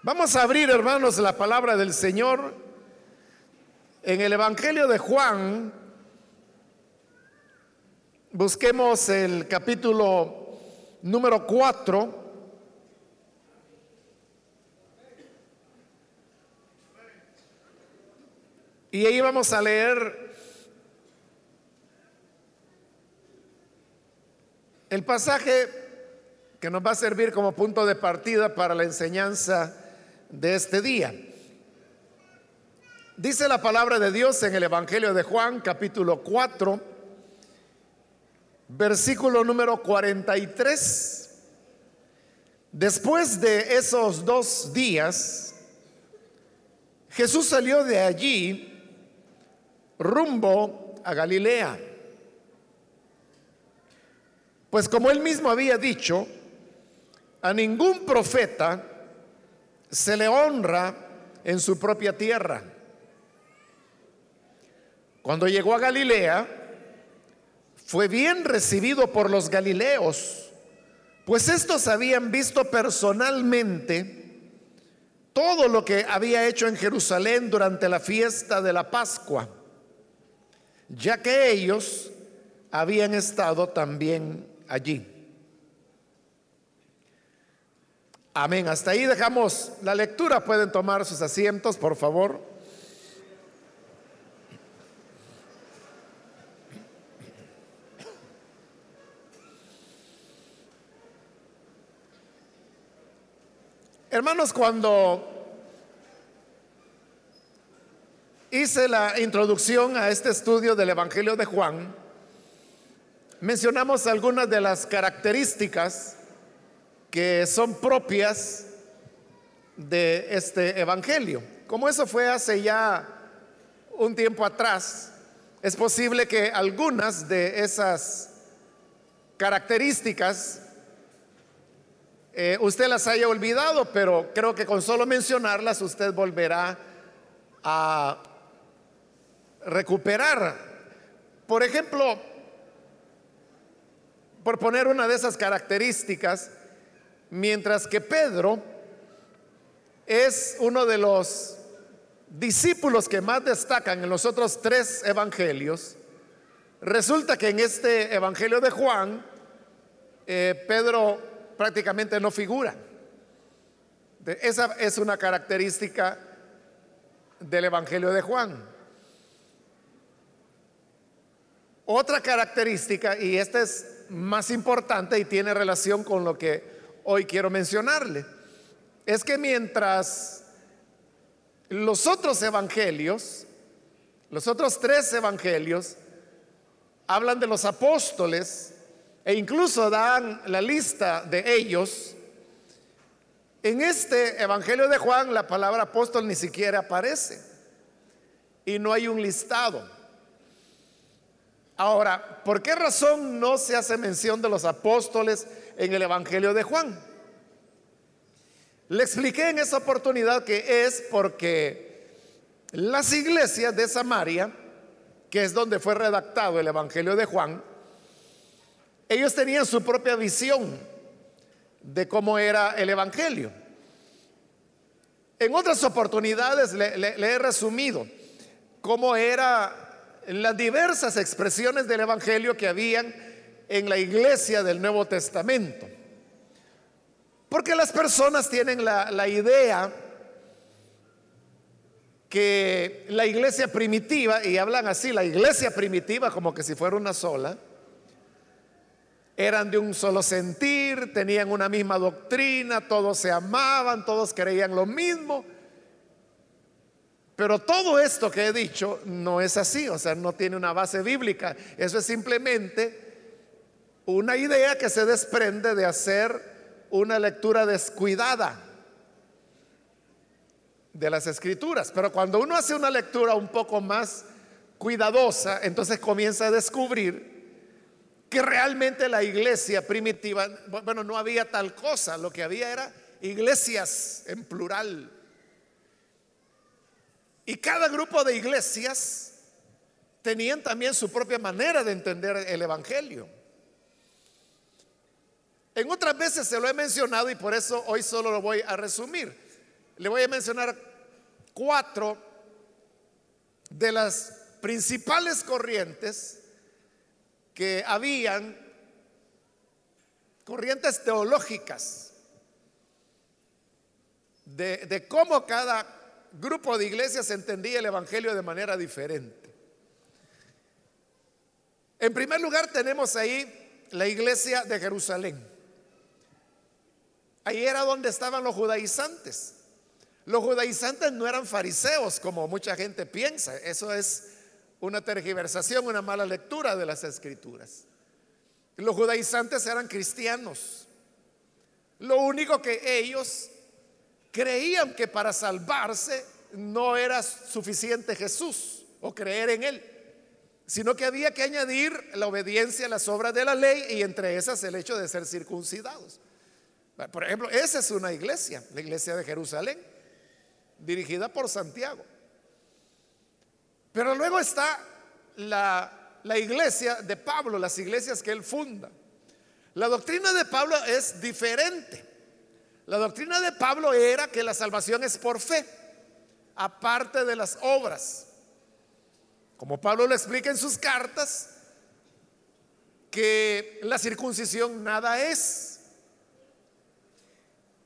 Vamos a abrir, hermanos, la palabra del Señor en el Evangelio de Juan. Busquemos el capítulo número 4. Y ahí vamos a leer el pasaje que nos va a servir como punto de partida para la enseñanza de este día. Dice la palabra de Dios en el Evangelio de Juan, capítulo 4, versículo número 43. Después de esos dos días, Jesús salió de allí rumbo a Galilea. Pues como él mismo había dicho, a ningún profeta se le honra en su propia tierra. Cuando llegó a Galilea, fue bien recibido por los galileos, pues estos habían visto personalmente todo lo que había hecho en Jerusalén durante la fiesta de la Pascua, ya que ellos habían estado también allí. Amén. Hasta ahí dejamos la lectura. Pueden tomar sus asientos, por favor. Hermanos, cuando hice la introducción a este estudio del Evangelio de Juan, mencionamos algunas de las características que son propias de este Evangelio. Como eso fue hace ya un tiempo atrás, es posible que algunas de esas características eh, usted las haya olvidado, pero creo que con solo mencionarlas usted volverá a recuperar. Por ejemplo, por poner una de esas características, Mientras que Pedro es uno de los discípulos que más destacan en los otros tres evangelios, resulta que en este evangelio de Juan, eh, Pedro prácticamente no figura. Esa es una característica del evangelio de Juan. Otra característica, y esta es más importante y tiene relación con lo que hoy quiero mencionarle, es que mientras los otros evangelios, los otros tres evangelios, hablan de los apóstoles e incluso dan la lista de ellos, en este Evangelio de Juan la palabra apóstol ni siquiera aparece y no hay un listado. Ahora, ¿por qué razón no se hace mención de los apóstoles en el Evangelio de Juan? Le expliqué en esa oportunidad que es porque las iglesias de Samaria, que es donde fue redactado el Evangelio de Juan, ellos tenían su propia visión de cómo era el Evangelio. En otras oportunidades le, he resumido cómo era las diversas expresiones del Evangelio que habían en la iglesia del Nuevo Testamento. Porque las personas tienen la, la idea que la iglesia primitiva, y hablan así, la iglesia primitiva como que si fuera una sola, eran de un solo sentir, tenían una misma doctrina, todos se amaban, todos creían lo mismo pero todo esto que he dicho no es así, o sea, no tiene una base bíblica. Eso es simplemente una idea que se desprende de hacer una lectura descuidada de las escrituras. Pero cuando uno hace una lectura un poco más cuidadosa, entonces comienza a descubrir que realmente la iglesia primitiva, bueno, no había tal cosa, lo que había era iglesias en plural y cada grupo de iglesias tenían también su propia manera de entender el Evangelio. En otras veces se lo he mencionado y por eso hoy solo lo voy a resumir. le voy a mencionar cuatro de las principales corrientes que habían, corrientes teológicas, de, de cómo cada grupo de iglesias entendía el Evangelio de manera diferente. En primer lugar tenemos ahí la iglesia de Jerusalén. Ahí era donde estaban los judaizantes. Los judaizantes no eran fariseos como mucha gente piensa. Eso es una tergiversación, una mala lectura de las escrituras. Los judaizantes eran cristianos. Lo único que ellos creían que para salvarse no era suficiente Jesús o creer en Él, sino que había que añadir la obediencia a las obras de la ley y entre esas el hecho de ser circuncidados. Por ejemplo, esa es una iglesia, la iglesia de Jerusalén, dirigida por Santiago. Pero luego está la, la iglesia de Pablo, las iglesias que él funda. La doctrina de Pablo es diferente. La doctrina de Pablo era que la salvación es por fe, aparte de las obras. Como Pablo lo explica en sus cartas, que la circuncisión nada es.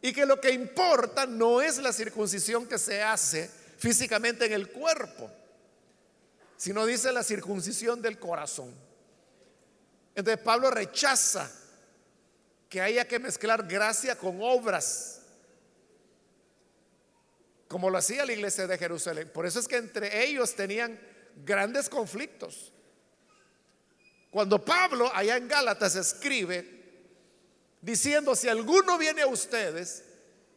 Y que lo que importa no es la circuncisión que se hace físicamente en el cuerpo, sino dice la circuncisión del corazón. Entonces Pablo rechaza que haya que mezclar gracia con obras, como lo hacía la iglesia de Jerusalén. Por eso es que entre ellos tenían grandes conflictos. Cuando Pablo allá en Gálatas escribe diciendo, si alguno viene a ustedes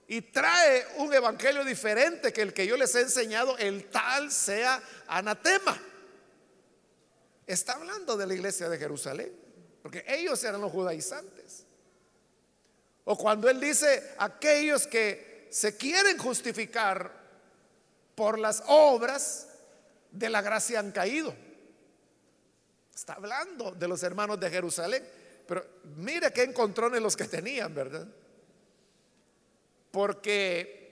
y trae un evangelio diferente que el que yo les he enseñado, el tal sea anatema. Está hablando de la iglesia de Jerusalén, porque ellos eran los judaizantes. O cuando él dice aquellos que se quieren justificar por las obras de la gracia han caído. Está hablando de los hermanos de Jerusalén. Pero mire qué encontrones los que tenían, ¿verdad? Porque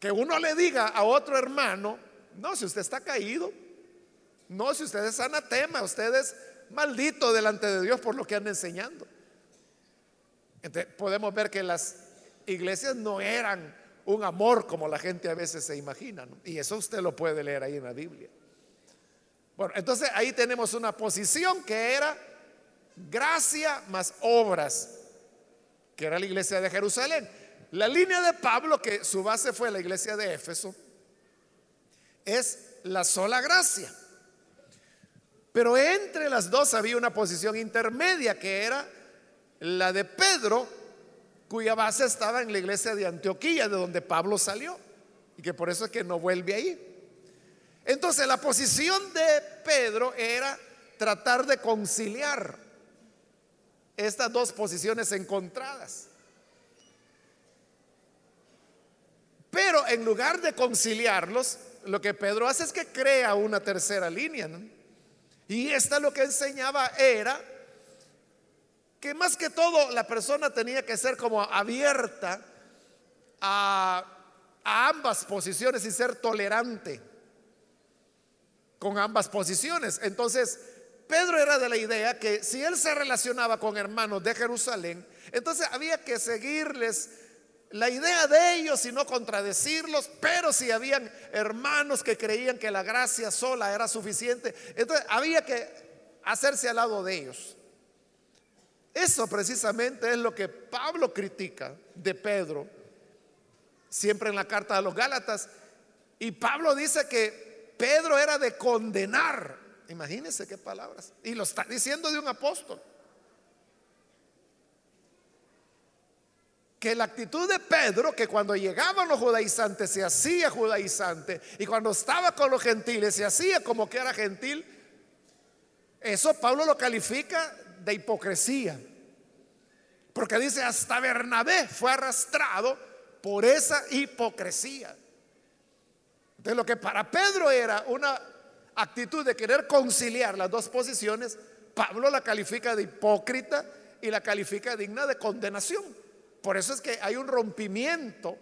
que uno le diga a otro hermano, no, si usted está caído, no, si usted es anatema, usted es maldito delante de Dios por lo que anda enseñando podemos ver que las iglesias no eran un amor como la gente a veces se imagina. Y eso usted lo puede leer ahí en la Biblia. Bueno, entonces ahí tenemos una posición que era gracia más obras, que era la iglesia de Jerusalén. La línea de Pablo, que su base fue la iglesia de Éfeso, es la sola gracia. Pero entre las dos había una posición intermedia que era la de Pedro, cuya base estaba en la iglesia de Antioquía, de donde Pablo salió, y que por eso es que no vuelve ahí. Entonces la posición de Pedro era tratar de conciliar estas dos posiciones encontradas. Pero en lugar de conciliarlos, lo que Pedro hace es que crea una tercera línea. Y esta lo que enseñaba era que más que todo la persona tenía que ser como abierta a, ambas posiciones y ser tolerante con ambas posiciones. Entonces, Pedro era de la idea que si él se relacionaba con hermanos de Jerusalén, entonces había que seguirles la idea de ellos y no contradecirlos, pero si habían hermanos que creían que la gracia sola era suficiente, entonces había que hacerse al lado de ellos. Eso precisamente es lo que Pablo critica de Pedro, siempre en la carta a los Gálatas. Y Pablo dice que Pedro era de condenar. Imagínense qué palabras. Y lo está diciendo de un apóstol. Que la actitud de Pedro, que cuando llegaban los judaizantes se hacía judaizante y cuando estaba con los gentiles se hacía como que era gentil, eso Pablo lo califica de hipocresía. Porque dice, hasta Bernabé fue arrastrado por esa hipocresía. Entonces lo que para Pedro era una actitud de querer conciliar las dos posiciones, Pablo la califica de hipócrita y la califica digna de condenación. Por eso es que hay un rompimiento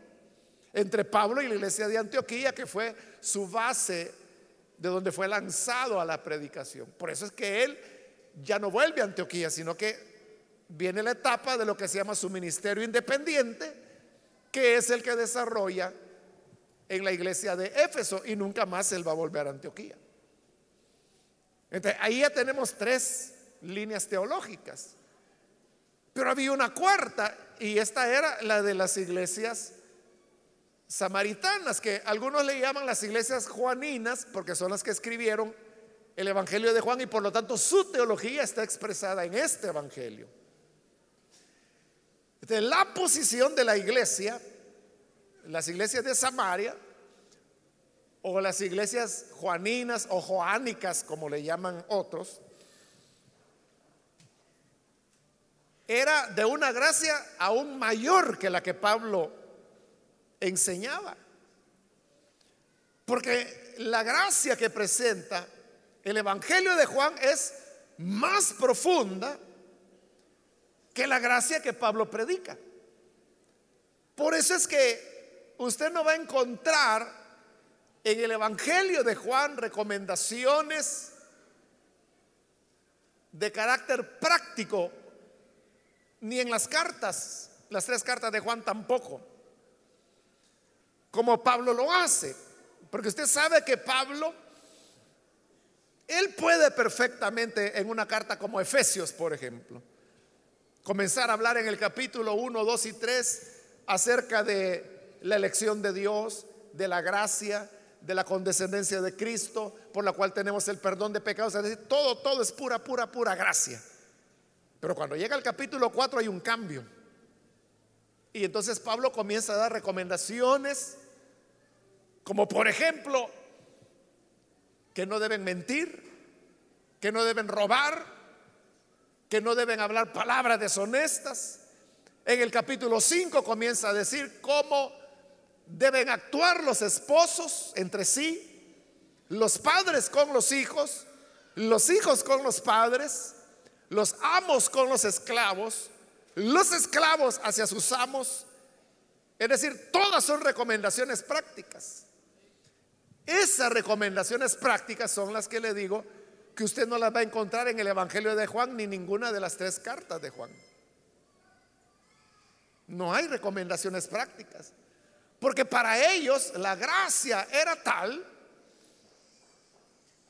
entre Pablo y la iglesia de Antioquía, que fue su base de donde fue lanzado a la predicación. Por eso es que él ya no vuelve a Antioquía, sino que viene la etapa de lo que se llama su ministerio independiente, que es el que desarrolla en la iglesia de Éfeso y nunca más él va a volver a Antioquía. Entonces, ahí ya tenemos tres líneas teológicas. Pero había una cuarta y esta era la de las iglesias samaritanas, que algunos le llaman las iglesias juaninas, porque son las que escribieron el Evangelio de Juan y por lo tanto su teología está expresada en este Evangelio. De la posición de la iglesia, las iglesias de Samaria, o las iglesias juaninas o joánicas, como le llaman otros, era de una gracia aún mayor que la que Pablo enseñaba. Porque la gracia que presenta el Evangelio de Juan es más profunda que la gracia que Pablo predica. Por eso es que usted no va a encontrar en el Evangelio de Juan recomendaciones de carácter práctico ni en las cartas, las tres cartas de Juan tampoco, como Pablo lo hace. Porque usted sabe que Pablo, él puede perfectamente en una carta como Efesios, por ejemplo, comenzar a hablar en el capítulo 1, 2 y 3 acerca de la elección de Dios, de la gracia, de la condescendencia de Cristo, por la cual tenemos el perdón de pecados. Es decir, todo, todo es pura, pura, pura gracia. Pero cuando llega el capítulo 4 hay un cambio. Y entonces Pablo comienza a dar recomendaciones, como por ejemplo, que no deben mentir, que no deben robar, que no deben hablar palabras deshonestas. En el capítulo 5 comienza a decir cómo deben actuar los esposos entre sí, los padres con los hijos, los hijos con los padres, los amos con los esclavos, los esclavos hacia sus amos. Es decir, todas son recomendaciones prácticas. Esas recomendaciones prácticas son las que le digo que usted no las va a encontrar en el Evangelio de Juan ni ninguna de las tres cartas de Juan. No hay recomendaciones prácticas. Porque para ellos la gracia era tal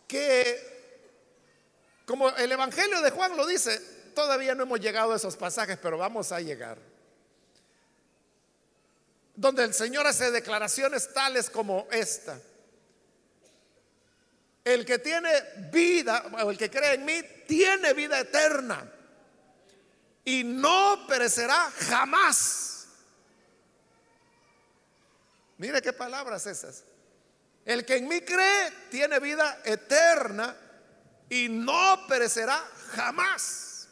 que como el Evangelio de Juan lo dice, todavía no hemos llegado a esos pasajes, pero vamos a llegar. Donde el Señor hace declaraciones tales como esta. El que tiene vida, o el que cree en mí, tiene vida eterna. Y no perecerá jamás. Mire qué palabras esas. El que en mí cree tiene vida eterna y no perecerá jamás.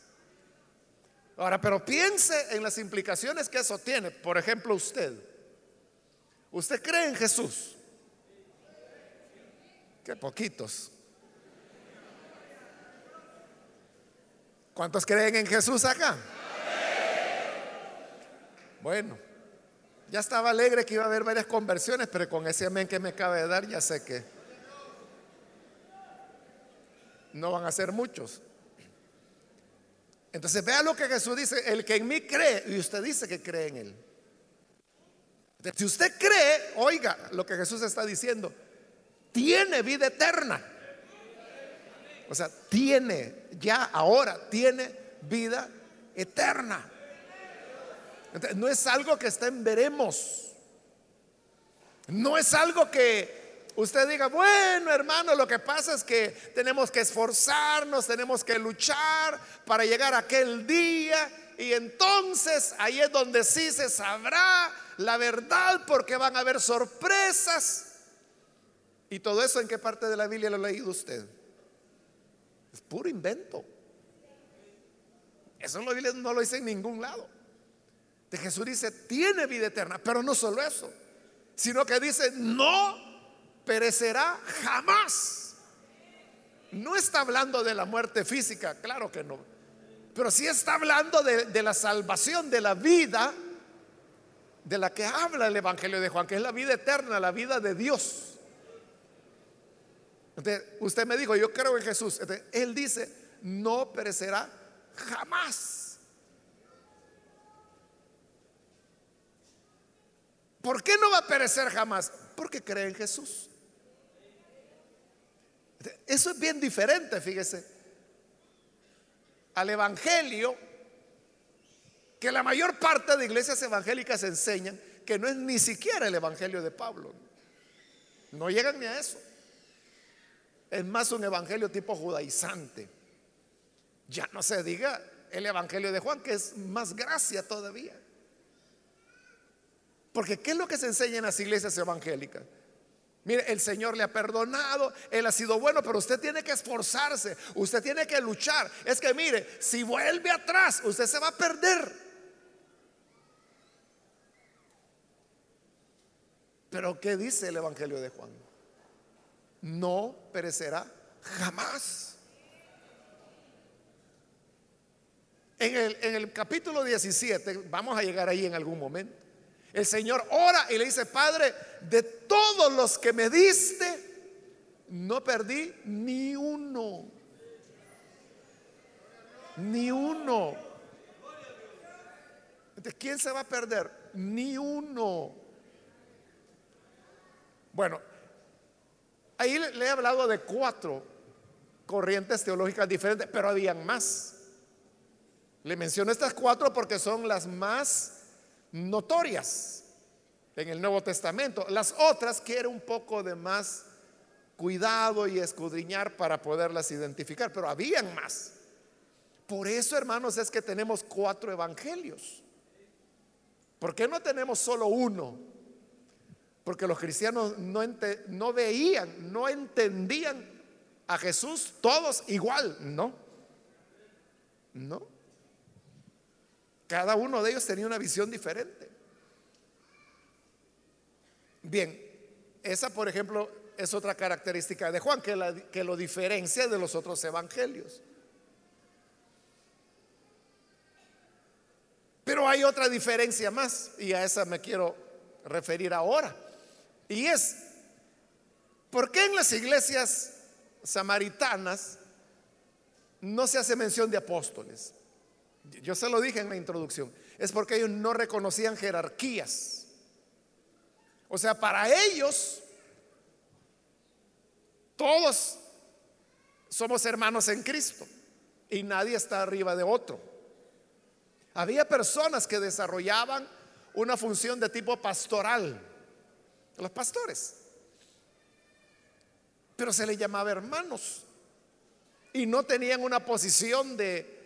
Ahora, pero piense en las implicaciones que eso tiene. Por ejemplo, usted. ¿Usted cree en Jesús? Que poquitos. ¿Cuántos creen en Jesús acá? Bueno, ya estaba alegre que iba a haber varias conversiones, pero con ese amén que me acaba de dar, ya sé que no van a ser muchos. Entonces vea lo que Jesús dice, el que en mí cree, y usted dice que cree en él. si usted cree, oiga lo que Jesús está diciendo, tiene vida eterna. O sea, tiene, ya ahora tiene vida eterna. no es algo que está en veremos. No es algo que usted diga, bueno hermano, lo que pasa es que tenemos que esforzarnos, tenemos que luchar para llegar a aquel día y entonces ahí es donde sí se sabrá la verdad porque van a haber sorpresas. ¿Y todo eso en qué parte de la Biblia lo ha leído usted? Es puro invento. Eso en la Biblia no lo dice en ningún lado. De Jesús dice, tiene vida eterna, pero no solo eso, sino que dice, no perecerá jamás. No está hablando de la muerte física, claro que no. Pero sí está hablando de, la salvación de la vida de la que habla el Evangelio de Juan, que es la vida eterna, la vida de Dios. Entonces, usted me dijo, yo creo en Jesús. él dice, no perecerá jamás. ¿Por qué no va a perecer jamás? Porque cree en Jesús. Eso es bien diferente, fíjese, al Evangelio que la mayor parte de iglesias evangélicas enseñan que no es ni siquiera el Evangelio de Pablo. No llegan ni a eso. Es más un evangelio tipo judaizante. Ya no se diga el evangelio de Juan, que es más gracia todavía. Porque ¿qué es lo que se enseña en las iglesias evangélicas? Mire, el Señor le ha perdonado, Él ha sido bueno, pero usted tiene que esforzarse, usted tiene que luchar. Es que mire, si vuelve atrás, usted se va a perder. Pero ¿qué dice el Evangelio de Juan? No perecerá jamás. En el, en el capítulo 17, vamos a llegar ahí en algún momento, el Señor ora y le dice, Padre, de todos los que me diste, no perdí ni uno. Ni uno. ¿De quién se va a perder? Ni uno. Bueno, ahí le he hablado de cuatro corrientes teológicas diferentes, pero habían más. Le menciono estas cuatro porque son las más notorias en el Nuevo Testamento. Las otras quieren un poco de más cuidado y escudriñar para poderlas identificar, pero habían más. Por eso, hermanos, es que tenemos cuatro evangelios. ¿Por qué no tenemos solo uno? Porque los cristianos no, veían, no entendían a Jesús todos igual, no. No. Cada uno de ellos tenía una visión diferente. Bien, esa por ejemplo es otra característica de Juan que lo diferencia de los otros evangelios. Pero hay otra diferencia más y a esa me quiero referir ahora. Y es, ¿por qué en las iglesias samaritanas no se hace mención de apóstoles? Yo se lo dije en la introducción. Es porque ellos no reconocían jerarquías. O sea, para ellos, todos somos hermanos en Cristo y nadie está arriba de otro. Había personas que desarrollaban una función de tipo pastoral los pastores. Pero se les llamaba hermanos. Y no tenían una posición de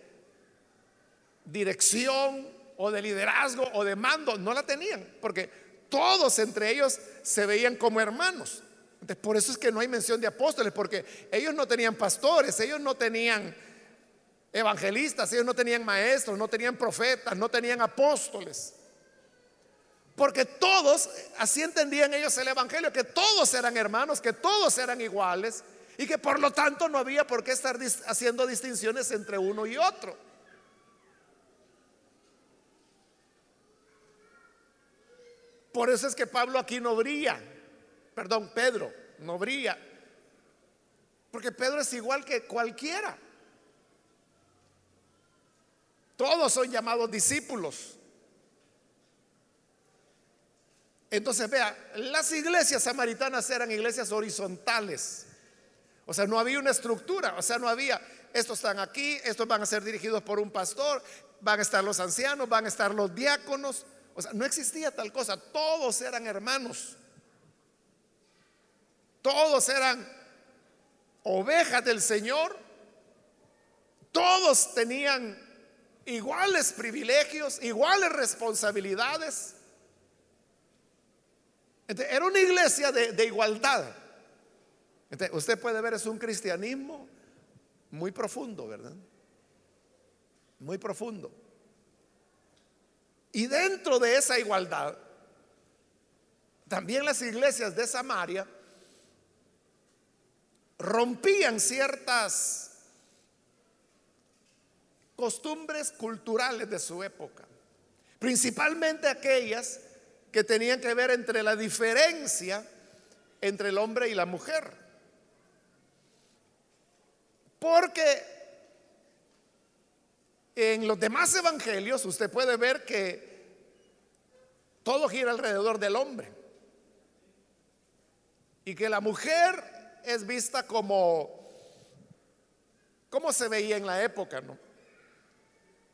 dirección o de liderazgo o de mando. No la tenían. Porque todos entre ellos se veían como hermanos. por eso es que no hay mención de apóstoles. Porque ellos no tenían pastores. Ellos no tenían evangelistas. Ellos no tenían maestros. No tenían profetas. No tenían apóstoles. Porque todos, así entendían ellos el Evangelio, que todos eran hermanos, que todos eran iguales y que por lo tanto no había por qué estar haciendo distinciones entre uno y otro. Por eso es que Pablo aquí no brilla, perdón, Pedro no brilla, porque Pedro es igual que cualquiera. Todos son llamados discípulos. Entonces, vea, las iglesias samaritanas eran iglesias horizontales. O sea, no había una estructura, o sea, no había, estos están aquí, estos van a ser dirigidos por un pastor, van a estar los ancianos, van a estar los diáconos. O sea, no existía tal cosa, todos eran hermanos. Todos eran ovejas del Señor. Todos tenían iguales privilegios, iguales responsabilidades era una iglesia de, igualdad. usted puede ver, es un cristianismo muy profundo, ¿verdad? Muy profundo. Y dentro de esa igualdad, también las iglesias de Samaria rompían ciertas costumbres culturales de su época, principalmente aquellas que tenían que ver entre la diferencia entre el hombre y la mujer. Porque en los demás evangelios usted puede ver que todo gira alrededor del hombre. Y que la mujer es vista como, como se veía en la época, ¿no?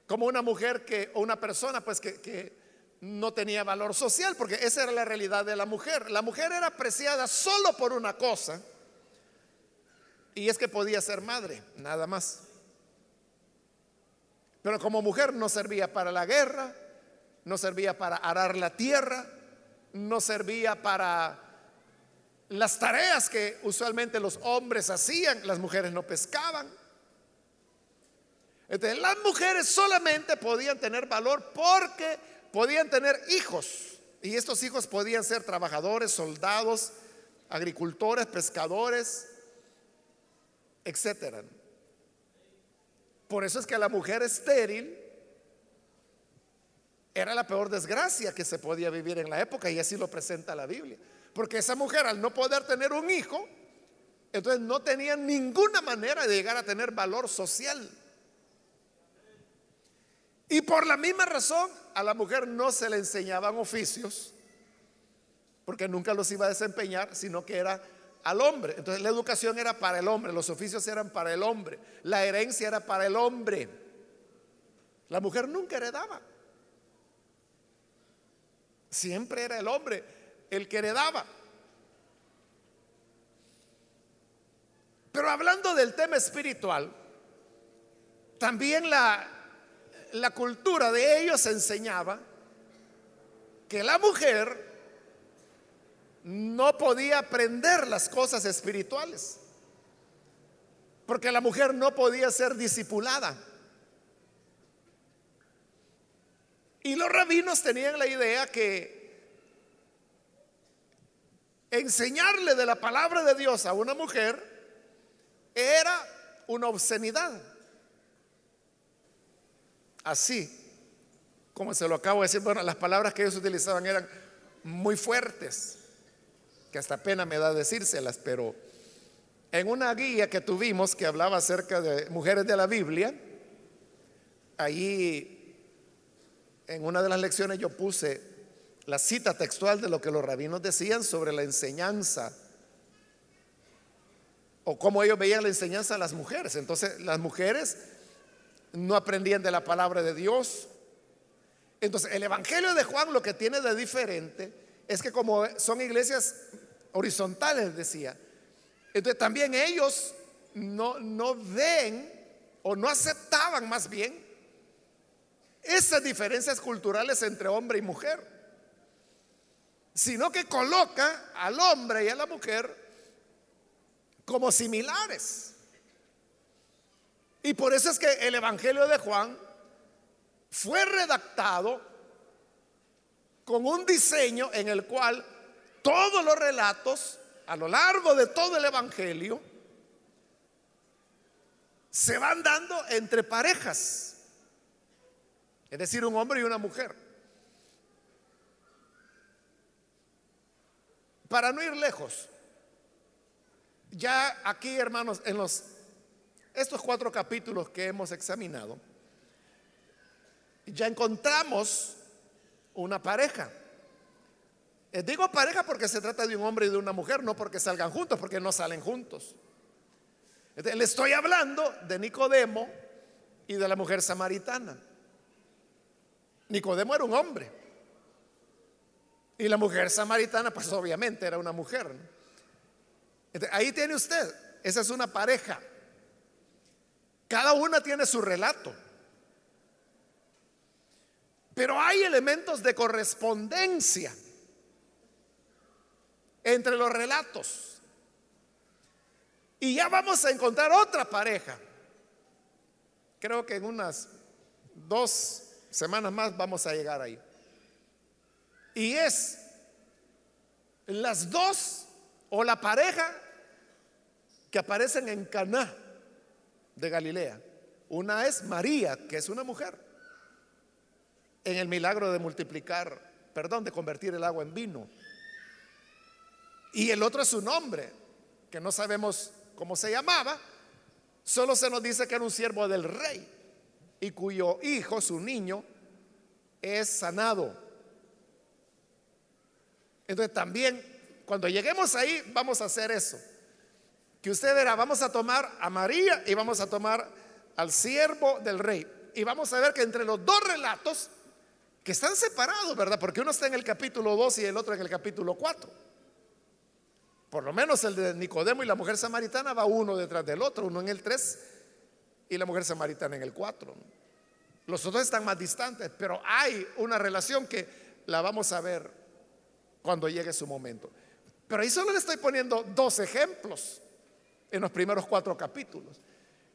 Como una mujer que, o una persona pues que, que no tenía valor social, porque esa era la realidad de la mujer. La mujer era apreciada solo por una cosa, y es que podía ser madre, nada más. Pero como mujer no servía para la guerra, no servía para arar la tierra, no servía para las tareas que usualmente los hombres hacían, las mujeres no pescaban. Entonces, las mujeres solamente podían tener valor porque podían tener hijos. Y estos hijos podían ser trabajadores, soldados, agricultores, pescadores, etcétera. Por eso es que la mujer estéril era la peor desgracia que se podía vivir en la época y así lo presenta la Biblia. Porque esa mujer al no poder tener un hijo, entonces no tenía ninguna manera de llegar a tener valor social. Y por la misma razón a la mujer no se le enseñaban oficios, porque nunca los iba a desempeñar, sino que era al hombre. Entonces la educación era para el hombre, los oficios eran para el hombre, la herencia era para el hombre. La mujer nunca heredaba. Siempre era el hombre el que heredaba. Pero hablando del tema espiritual, también la, la cultura de ellos enseñaba que la mujer no podía aprender las cosas espirituales. Porque la mujer no podía ser discipulada. Y los rabinos tenían la idea que enseñarle de la palabra de Dios a una mujer era una obscenidad. Así, como se lo acabo de decir, bueno, las palabras que ellos utilizaban eran muy fuertes que hasta pena me da decírselas, pero en una guía que tuvimos que hablaba acerca de mujeres de la Biblia, ahí en una de las lecciones yo puse la cita textual de lo que los rabinos decían sobre la enseñanza o cómo ellos veían la enseñanza a las mujeres. Entonces las mujeres no aprendían de la palabra de Dios. Entonces el Evangelio de Juan lo que tiene de diferente es que como son iglesias horizontales, decía, entonces también ellos no, no ven o no aceptaban más bien esas diferencias culturales entre hombre y mujer, sino que coloca al hombre y a la mujer como similares. Y por eso es que el Evangelio de Juan fue redactado con un diseño en el cual todos los relatos a lo largo de todo el Evangelio se van dando entre parejas, es decir, un hombre y una mujer. Para no ir lejos, ya aquí, hermanos, en los estos cuatro capítulos que hemos examinado, ya encontramos una pareja. Eh, digo pareja porque se trata de un hombre y de una mujer, no porque salgan juntos, porque no salen juntos. le estoy hablando de Nicodemo y de la mujer samaritana. Nicodemo era un hombre. Y la mujer samaritana, pues obviamente era una mujer. ahí tiene usted, esa es una pareja. Cada una tiene su relato. Pero hay elementos de correspondencia entre los relatos. Y ya vamos a encontrar otra pareja. Creo que en unas dos semanas más vamos a llegar ahí. Y es las dos o la pareja que aparecen en Caná de Galilea. Una es María, que es una mujer, en el milagro de multiplicar perdón, de convertir el agua en vino. Y el otro es su nombre, que no sabemos cómo se llamaba, solo se nos dice que era un siervo del rey y cuyo hijo, su niño, es sanado. Entonces también, cuando lleguemos ahí, vamos a hacer eso. Que usted verá, vamos a tomar a María y vamos a tomar al siervo del rey. Y vamos a ver que entre los dos relatos, que están separados, ¿verdad? Porque uno está en el capítulo 2 y el otro en el capítulo 4. Por lo menos el de Nicodemo y la mujer samaritana va uno detrás del otro, uno en el 3 y la mujer samaritana en el 4. Los otros están más distantes, pero hay una relación que la vamos a ver cuando llegue su momento. Pero ahí solo le estoy poniendo dos ejemplos en los primeros cuatro capítulos.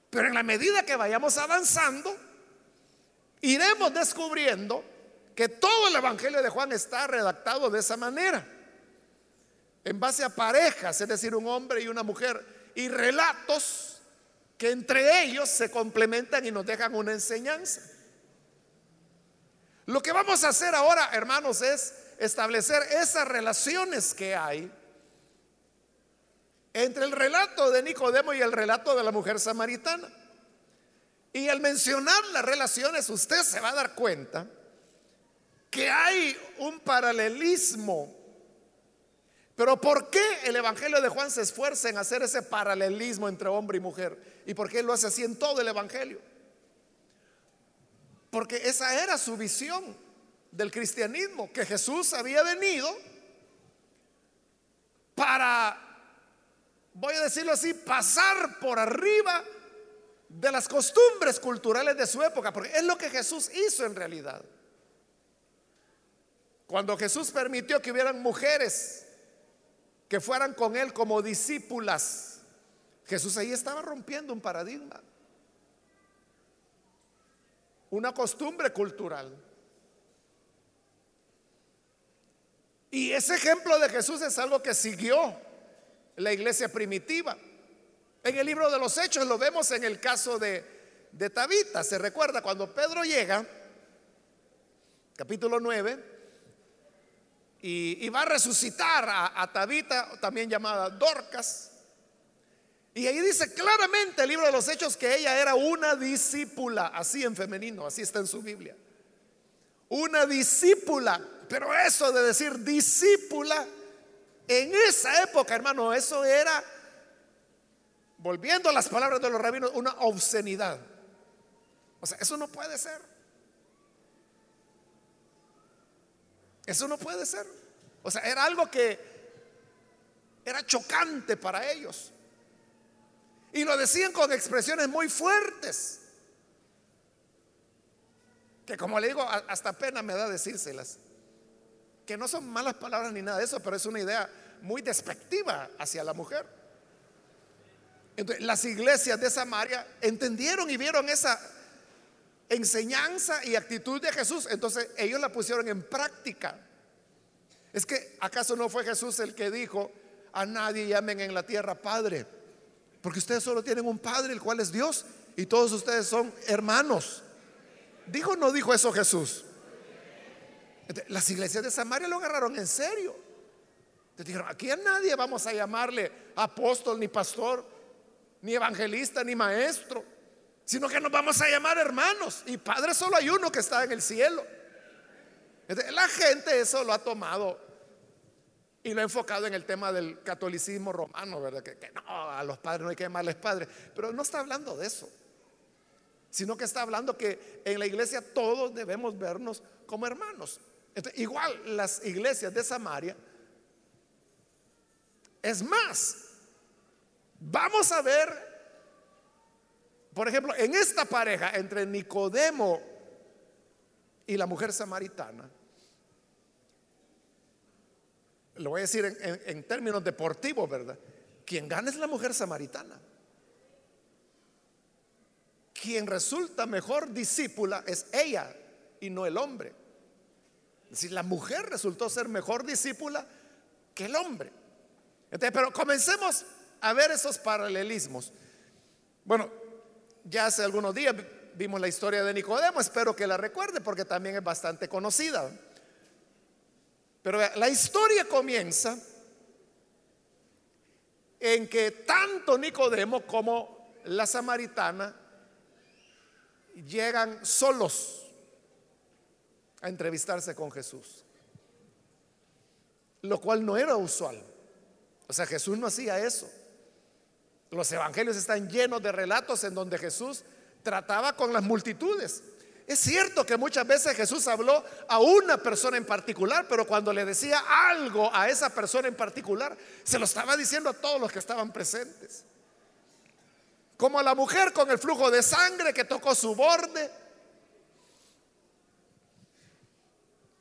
Pero en la medida que vayamos avanzando, iremos descubriendo que todo el Evangelio de Juan está redactado de esa manera, en base a parejas, es decir, un hombre y una mujer, y relatos que entre ellos se complementan y nos dejan una enseñanza. Lo que vamos a hacer ahora, hermanos, es establecer esas relaciones que hay entre el relato de Nicodemo y el relato de la mujer samaritana. Y al mencionar las relaciones, usted se va a dar cuenta que hay un paralelismo. Pero ¿por qué el Evangelio de Juan se esfuerza en hacer ese paralelismo entre hombre y mujer? ¿Y por qué lo hace así en todo el Evangelio? Porque esa era su visión del cristianismo, que Jesús había venido para, voy a decirlo así, pasar por arriba de las costumbres culturales de su época, porque es lo que Jesús hizo en realidad. Cuando Jesús permitió que hubieran mujeres que fueran con él como discípulas, Jesús ahí estaba rompiendo un paradigma una costumbre cultural. Y ese ejemplo de Jesús es algo que siguió la iglesia primitiva. En el libro de los Hechos lo vemos en el caso de, de Tabita. Se recuerda cuando Pedro llega, capítulo 9, y, va a resucitar a, a Tabita, también llamada Dorcas. Y ahí dice claramente el libro de los Hechos que ella era una discípula, así en femenino, así está en su Biblia. Una discípula, pero eso de decir discípula, en esa época, hermano, eso era, volviendo a las palabras de los rabinos, una obscenidad. O sea, eso no puede ser. Eso no puede ser. O sea, era algo que era chocante para ellos. Y lo decían con expresiones muy fuertes. Que como le digo, hasta pena me da decírselas. Que no son malas palabras ni nada de eso, pero es una idea muy despectiva hacia la mujer. Entonces, las iglesias de Samaria entendieron y vieron esa enseñanza y actitud de Jesús. Entonces ellos la pusieron en práctica. Es que, ¿acaso no fue Jesús el que dijo, a nadie llamen en la tierra Padre? Porque ustedes solo tienen un Padre, el cual es Dios, y todos ustedes son hermanos. ¿Dijo o no dijo eso Jesús? Las iglesias de Samaria lo agarraron en serio. Te dijeron, aquí a nadie vamos a llamarle apóstol, ni pastor, ni evangelista, ni maestro, sino que nos vamos a llamar hermanos. Y Padre solo hay uno que está en el cielo. La gente eso lo ha tomado y lo he enfocado en el tema del catolicismo romano, ¿verdad? Que, no, a los padres no hay que llamarles padres. Pero no está hablando de eso. Sino que está hablando que en la iglesia todos debemos vernos como hermanos. Igual las iglesias de Samaria. Es más, vamos a ver, por ejemplo, en esta pareja entre Nicodemo y la mujer samaritana lo voy a decir en, términos deportivos, ¿verdad? Quien gana es la mujer samaritana. Quien resulta mejor discípula es ella y no el hombre. Decir, la mujer resultó ser mejor discípula que el hombre. pero comencemos a ver esos paralelismos. Bueno, ya hace algunos días vimos la historia de Nicodemo, espero que la recuerde porque también es bastante conocida. Pero la historia comienza en que tanto Nicodemo como la samaritana llegan solos a entrevistarse con Jesús, lo cual no era usual. O sea, Jesús no hacía eso. Los evangelios están llenos de relatos en donde Jesús trataba con las multitudes. Es cierto que muchas veces Jesús habló a una persona en particular, pero cuando le decía algo a esa persona en particular, se lo estaba diciendo a todos los que estaban presentes. Como a la mujer con el flujo de sangre que tocó su borde.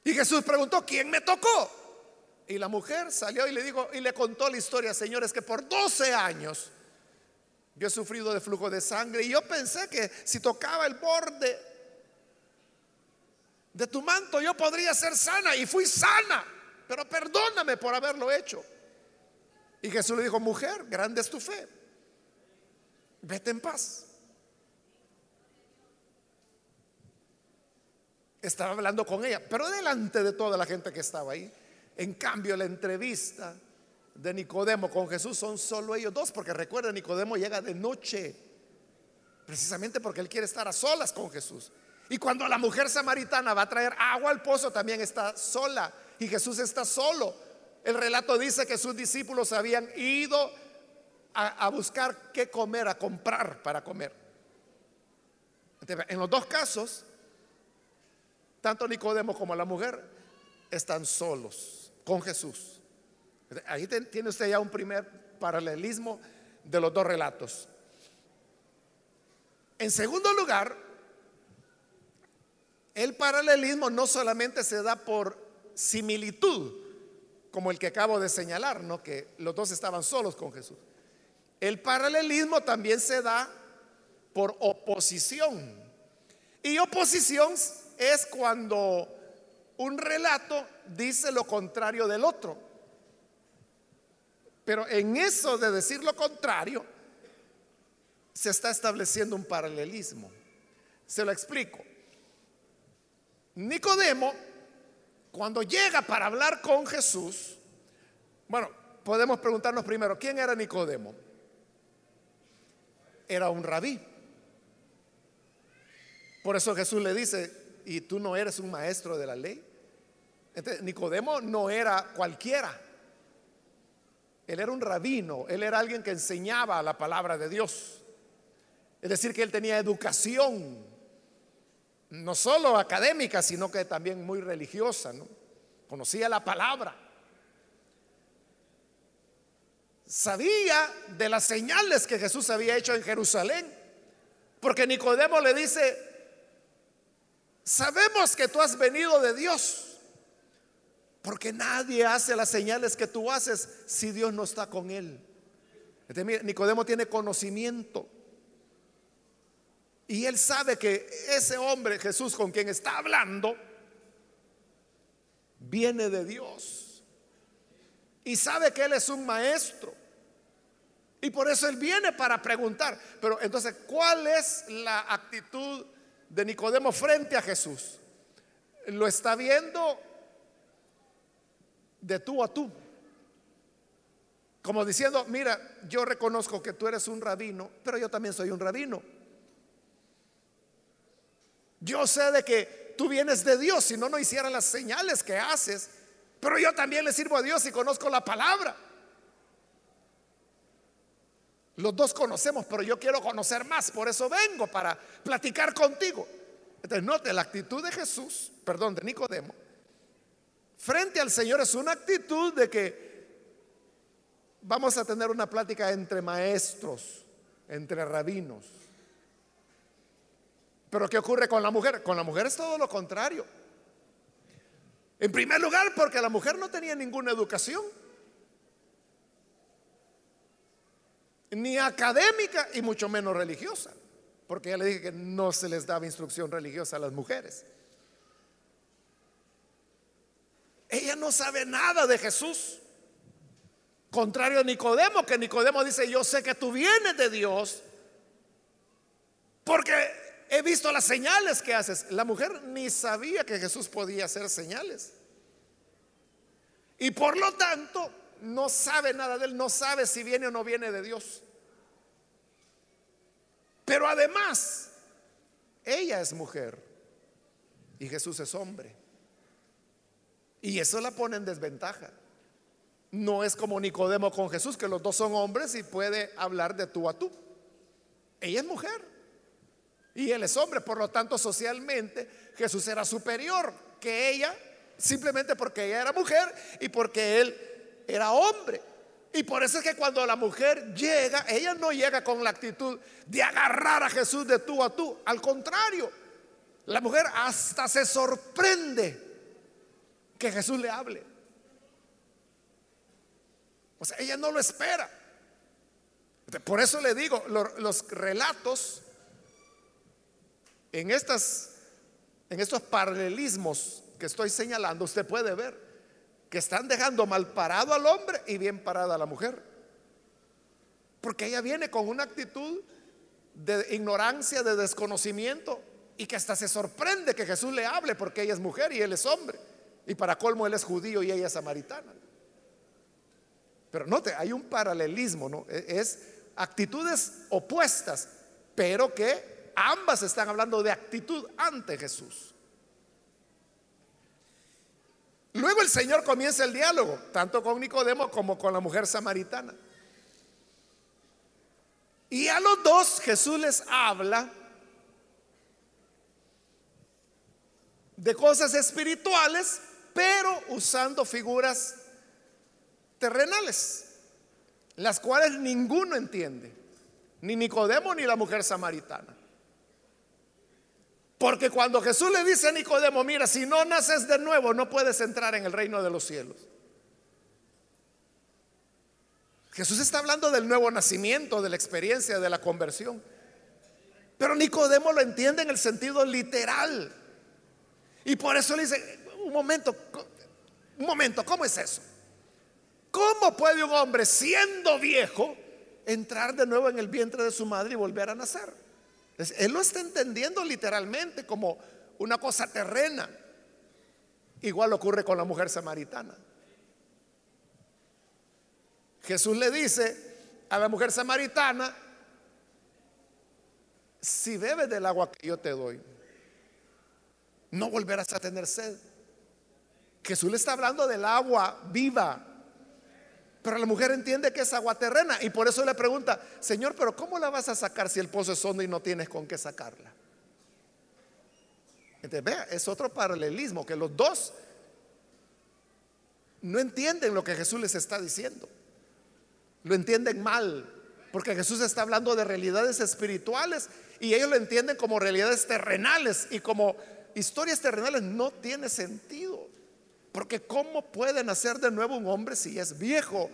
Y Jesús preguntó, ¿quién me tocó? Y la mujer salió y le dijo y le contó la historia, señores, que por 12 años yo he sufrido de flujo de sangre y yo pensé que si tocaba el borde de tu manto yo podría ser sana y fui sana, pero perdóname por haberlo hecho. Y Jesús le dijo, mujer, grande es tu fe, vete en paz. Estaba hablando con ella, pero delante de toda la gente que estaba ahí. En cambio, la entrevista de Nicodemo con Jesús son solo ellos dos, porque recuerda, Nicodemo llega de noche, precisamente porque él quiere estar a solas con Jesús. Y cuando la mujer samaritana va a traer agua al pozo, también está sola y Jesús está solo. El relato dice que sus discípulos habían ido a, buscar qué comer, a comprar para comer. En los dos casos, tanto Nicodemo como la mujer están solos con Jesús. Ahí tiene usted ya un primer paralelismo de los dos relatos. En segundo lugar, el paralelismo no solamente se da por similitud, como el que acabo de señalar, ¿no? que los dos estaban solos con Jesús. El paralelismo también se da por oposición. Y oposición es cuando un relato dice lo contrario del otro. Pero en eso de decir lo contrario, se está estableciendo un paralelismo. Se lo explico. Nicodemo, cuando llega para hablar con Jesús, bueno, podemos preguntarnos primero, ¿quién era Nicodemo? Era un rabí. Por eso Jesús le dice, ¿y tú no eres un maestro de la ley? Nicodemo no era cualquiera. Él era un rabino, él era alguien que enseñaba la palabra de Dios. Es decir, que él tenía educación no solo académica, sino que también muy religiosa, ¿no? Conocía la palabra. Sabía de las señales que Jesús había hecho en Jerusalén, porque Nicodemo le dice, sabemos que tú has venido de Dios, porque nadie hace las señales que tú haces si Dios no está con él. Nicodemo tiene conocimiento. Y él sabe que ese hombre, Jesús, con quien está hablando, viene de Dios. Y sabe que Él es un maestro. Y por eso Él viene para preguntar. Pero entonces, ¿cuál es la actitud de Nicodemo frente a Jesús? Lo está viendo de tú a tú. Como diciendo, mira, yo reconozco que tú eres un rabino, pero yo también soy un rabino. Yo sé de que tú vienes de Dios, si no, no hiciera las señales que haces. Pero yo también le sirvo a Dios y conozco la palabra. Los dos conocemos, pero yo quiero conocer más, por eso vengo para platicar contigo. Entonces, note, la actitud de Jesús, perdón, de Nicodemo, frente al Señor es una actitud de que vamos a tener una plática entre maestros, entre rabinos. Pero ¿qué ocurre con la mujer? Con la mujer es todo lo contrario. En primer lugar, porque la mujer no tenía ninguna educación, ni académica y mucho menos religiosa, porque ya le dije que no se les daba instrucción religiosa a las mujeres. Ella no sabe nada de Jesús. Contrario a Nicodemo, que Nicodemo dice, yo sé que tú vienes de Dios, porque he visto las señales que haces. La mujer ni sabía que Jesús podía hacer señales. Y por lo tanto, no sabe nada de él, no sabe si viene o no viene de Dios. Pero además, ella es mujer y Jesús es hombre. Y eso la pone en desventaja. No es como Nicodemo con Jesús, que los dos son hombres y puede hablar de tú a tú. Ella es mujer y él es hombre, por lo tanto socialmente Jesús era superior que ella, simplemente porque ella era mujer y porque él era hombre. Y por eso es que cuando la mujer llega, ella no llega con la actitud de agarrar a Jesús de tú a tú. Al contrario, la mujer hasta se sorprende que Jesús le hable. O sea, ella no lo espera. Por eso le digo, los, relatos en, estas, en estos paralelismos que estoy señalando, usted puede ver que están dejando mal parado al hombre y bien parada a la mujer. Porque ella viene con una actitud de ignorancia, de desconocimiento y que hasta se sorprende que Jesús le hable porque ella es mujer y él es hombre. Y para colmo él es judío y ella es samaritana. Pero note, hay un paralelismo, ¿no? E, es actitudes opuestas, pero que ambas están hablando de actitud ante Jesús. Luego el Señor comienza el diálogo, tanto con Nicodemo como con la mujer samaritana. Y a los dos Jesús les habla de cosas espirituales, pero usando figuras terrenales, las cuales ninguno entiende, ni Nicodemo ni la mujer samaritana. Porque cuando Jesús le dice a Nicodemo, mira, si no naces de nuevo, no puedes entrar en el reino de los cielos. Jesús está hablando del nuevo nacimiento, de la experiencia, de la conversión. Pero Nicodemo lo entiende en el sentido literal. Y por eso le dice, un momento, un momento, ¿cómo es eso? ¿Cómo puede un hombre siendo viejo entrar de nuevo en el vientre de su madre y volver a nacer? Él lo está entendiendo literalmente como una cosa terrena. Igual ocurre con la mujer samaritana. Jesús le dice a la mujer samaritana, si bebes del agua que yo te doy, no volverás a tener sed. Jesús le está hablando del agua viva pero la mujer entiende que es agua terrena y por eso le pregunta, Señor, pero ¿cómo la vas a sacar si el pozo es hondo y no tienes con qué sacarla? Entonces, vea, es otro paralelismo, que los dos no entienden lo que Jesús les está diciendo. Lo entienden mal, porque Jesús está hablando de realidades espirituales y ellos lo entienden como realidades terrenales y como historias terrenales no tiene sentido. Porque ¿cómo puede nacer de nuevo un hombre si es viejo?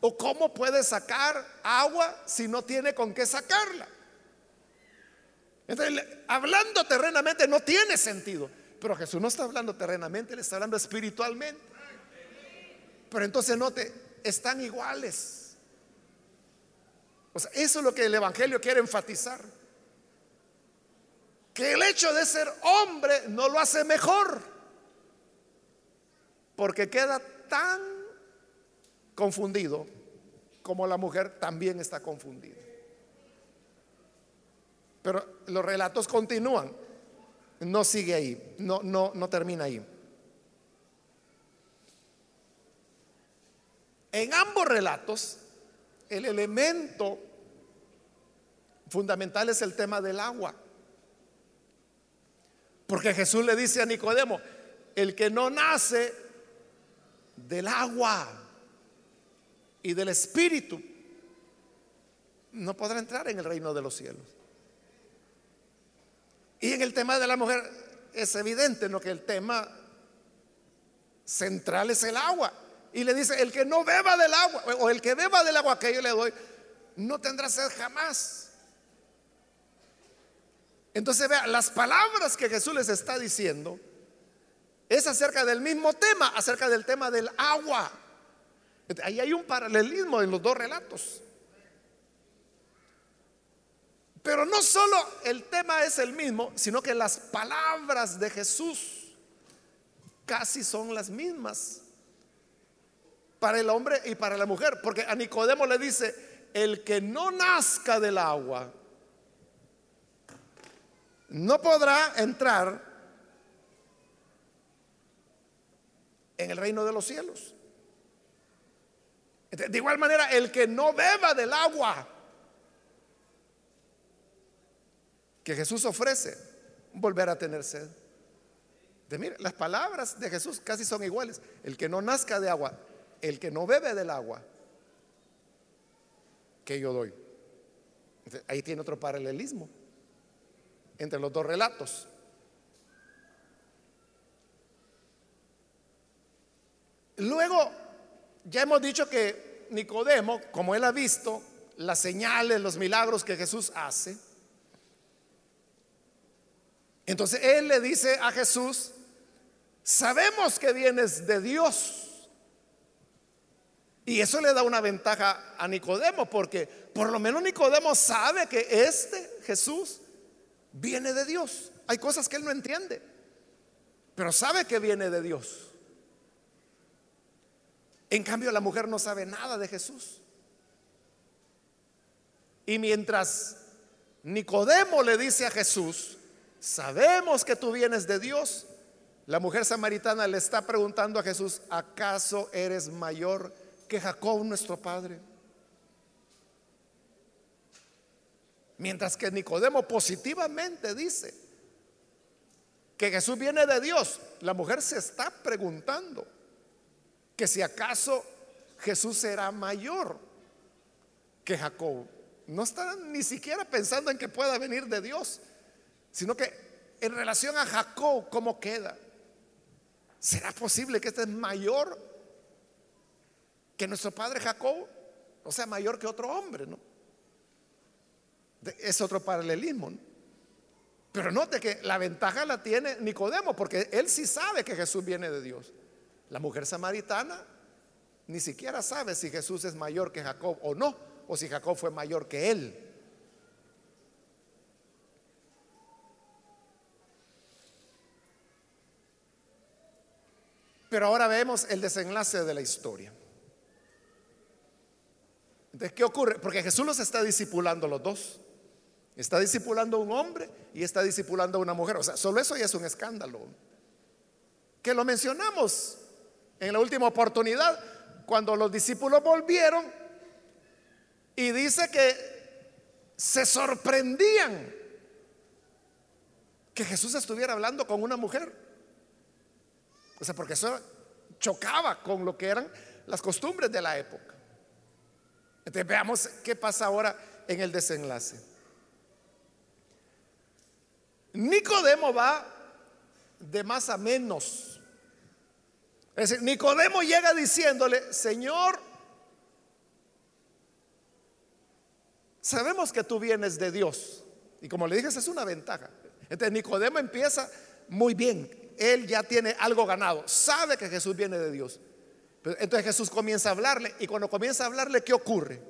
¿O cómo puede sacar agua si no tiene con qué sacarla? Entonces, hablando terrenamente no tiene sentido. Pero Jesús no está hablando terrenamente, le está hablando espiritualmente. Pero entonces note, están iguales. O sea, eso es lo que el Evangelio quiere enfatizar. Que el hecho de ser hombre no lo hace mejor. Porque queda tan confundido como la mujer también está confundida. Pero los relatos continúan. No sigue ahí, no, no, no termina ahí. En ambos relatos, el elemento fundamental es el tema del agua. Porque Jesús le dice a Nicodemo, el que no nace del agua y del espíritu, no podrá entrar en el reino de los cielos. Y en el tema de la mujer es evidente, ¿no? Que el tema central es el agua. Y le dice, el que no beba del agua, o el que beba del agua que yo le doy, no tendrá sed jamás. Entonces vea, las palabras que Jesús les está diciendo es acerca del mismo tema, acerca del tema del agua. Ahí hay un paralelismo en los dos relatos. Pero no solo el tema es el mismo, sino que las palabras de Jesús casi son las mismas para el hombre y para la mujer, porque a Nicodemo le dice, el que no nazca del agua no podrá entrar en el reino de los cielos. De igual manera, el que no beba del agua que Jesús ofrece, volver a tener sed. De, mire, las palabras de Jesús casi son iguales. El que no nazca de agua el que no bebe del agua que yo doy. Ahí tiene otro paralelismo entre los dos relatos. Luego, ya hemos dicho que Nicodemo, como él ha visto las señales, los milagros que Jesús hace, entonces él le dice a Jesús, sabemos que vienes de Dios y eso le da una ventaja a Nicodemo, porque por lo menos Nicodemo sabe que este Jesús viene de Dios. Hay cosas que él no entiende, pero sabe que viene de Dios. En cambio, la mujer no sabe nada de Jesús. Y mientras Nicodemo le dice a Jesús, sabemos que tú vienes de Dios, la mujer samaritana le está preguntando a Jesús, ¿acaso eres mayor que Jacob nuestro padre. Mientras que Nicodemo positivamente dice que Jesús viene de Dios, la mujer se está preguntando que si acaso Jesús será mayor que Jacob. No está ni siquiera pensando en que pueda venir de Dios, sino que en relación a Jacob, ¿cómo queda? ¿Será posible que este es mayor que nuestro padre Jacob, o sea, mayor que otro hombre, ¿no? Es otro paralelismo, ¿no? Pero note que la ventaja la tiene Nicodemo, porque él sí sabe que Jesús viene de Dios. La mujer samaritana ni siquiera sabe si Jesús es mayor que Jacob o no, o si Jacob fue mayor que él. Pero ahora vemos el desenlace de la historia. Entonces, ¿qué ocurre? Porque Jesús los está discipulando los dos. Está discipulando a un hombre y está discipulando a una mujer. O sea, solo eso ya es un escándalo. Que lo mencionamos en la última oportunidad, cuando los discípulos volvieron y dice que se sorprendían que Jesús estuviera hablando con una mujer. O sea, porque eso chocaba con lo que eran las costumbres de la época. Entonces veamos qué pasa ahora en el desenlace. Nicodemo va de más a menos. Es decir, Nicodemo llega diciéndole, Señor, sabemos que tú vienes de Dios. Y como le dije, esa es una ventaja. Entonces Nicodemo empieza muy bien. Él ya tiene algo ganado. Sabe que Jesús viene de Dios. Entonces Jesús comienza a hablarle y cuando comienza a hablarle, ¿qué ocurre?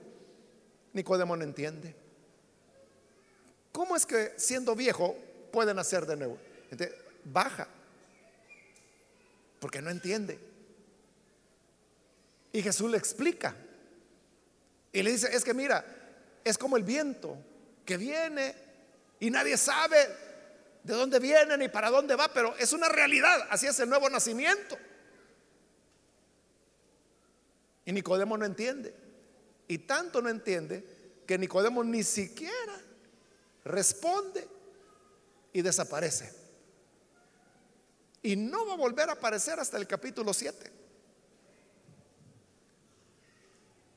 Nicodemo no entiende. ¿Cómo es que siendo viejo puede nacer de nuevo? Entonces, baja, porque no entiende. Y Jesús le explica. Y le dice, es que mira, es como el viento que viene y nadie sabe de dónde viene ni para dónde va, pero es una realidad, así es el nuevo nacimiento. Y Nicodemo no entiende. Y tanto no entiende que Nicodemo ni siquiera responde y desaparece. Y no va a volver a aparecer hasta el capítulo 7.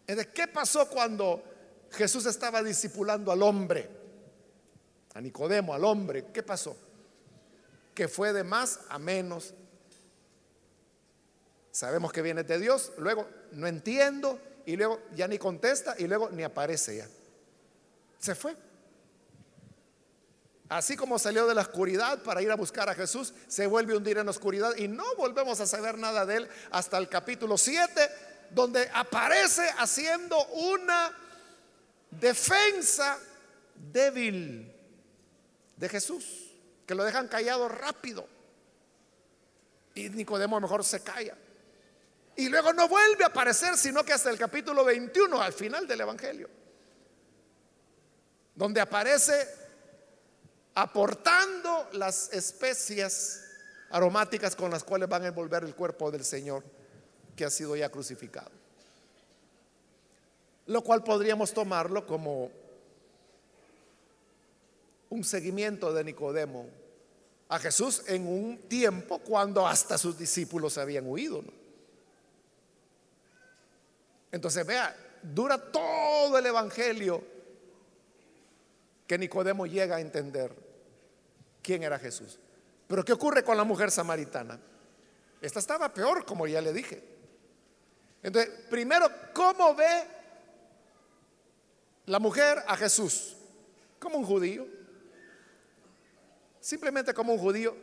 ¿De qué pasó cuando Jesús estaba discipulando al hombre? A Nicodemo, al hombre. ¿Qué pasó? Que fue de más a menos Sabemos que viene de Dios, luego no entiendo y luego ya ni contesta y luego ni aparece ya. Se fue. Así como salió de la oscuridad para ir a buscar a Jesús, se vuelve a hundir en la oscuridad y no volvemos a saber nada de él hasta el capítulo 7, donde aparece haciendo una defensa débil de Jesús, que lo dejan callado rápido. Y Nicodemo mejor se calla. Y luego no vuelve a aparecer, sino que hasta el capítulo 21, al final del Evangelio, donde aparece aportando las especias aromáticas con las cuales van a envolver el cuerpo del Señor que ha sido ya crucificado. Lo cual podríamos tomarlo como un seguimiento de Nicodemo a Jesús en un tiempo cuando hasta sus discípulos habían huido. Entonces, vea, dura todo el Evangelio que Nicodemo llega a entender quién era Jesús. Pero ¿qué ocurre con la mujer samaritana? Esta estaba peor, como ya le dije. Entonces, primero, ¿cómo ve la mujer a Jesús? Como un judío. Simplemente como un judío.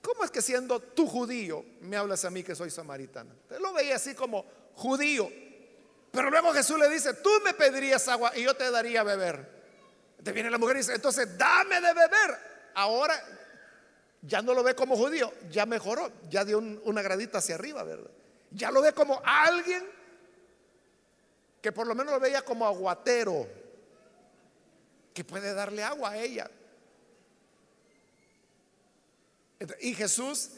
¿Cómo es que siendo tú judío me hablas a mí que soy samaritana? Te lo veía así como judío. Pero luego Jesús le dice, tú me pedirías agua y yo te daría a beber. Te viene la mujer y dice, entonces dame de beber. Ahora ya no lo ve como judío, ya mejoró, ya dio una gradita hacia arriba, ¿verdad? Ya lo ve como alguien que por lo menos lo veía como aguatero, que puede darle agua a ella. Y Jesús